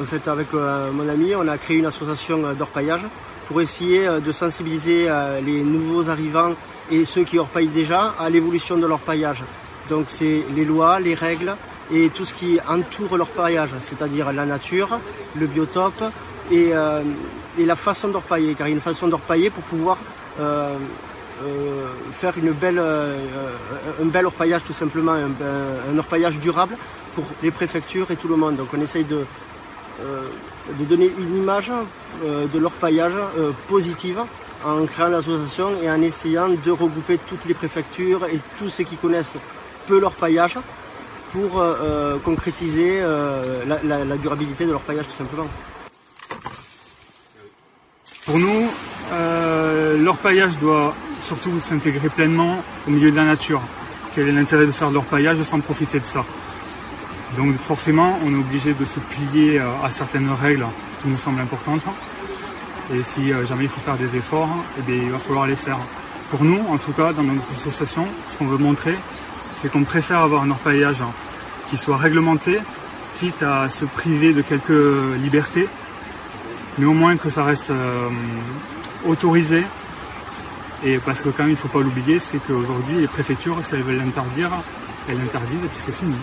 En fait, avec euh, mon ami, on a créé une association euh, d'orpaillage pour essayer euh, de sensibiliser les nouveaux arrivants et ceux qui orpaillent déjà à l'évolution de l'orpaillage. Donc c'est les lois, les règles et tout ce qui entoure l'orpaillage, c'est-à-dire la nature, le biotope et, la façon d'orpailler. Car il y a une façon d'orpailler pour pouvoir faire une belle, un bel orpaillage tout simplement, un, orpaillage durable pour les préfectures et tout le monde. Donc on essaye de, de donner une image de l'orpaillage positive en créant l'association et en essayant de regrouper toutes les préfectures et tous ceux qui connaissent peu l'orpaillage pour concrétiser la, durabilité de l'orpaillage tout simplement. Pour nous, l'orpaillage doit surtout s'intégrer pleinement au milieu de la nature. Quel est l'intérêt de faire de l'orpaillage sans profiter de ça? Donc forcément, on est obligé de se plier euh, à certaines règles qui nous semblent importantes. Et si euh, jamais il faut faire des efforts, eh bien, il va falloir les faire. Pour nous, en tout cas, dans notre association, ce qu'on veut montrer, c'est qu'on préfère avoir un orpaillage qui soit réglementé, quitte à se priver de quelques libertés, mais au moins que ça reste euh, autorisé et parce que quand même, il ne faut pas l'oublier, c'est qu'aujourd'hui, les préfectures, si elles veulent l'interdire, elles l'interdisent et puis c'est fini.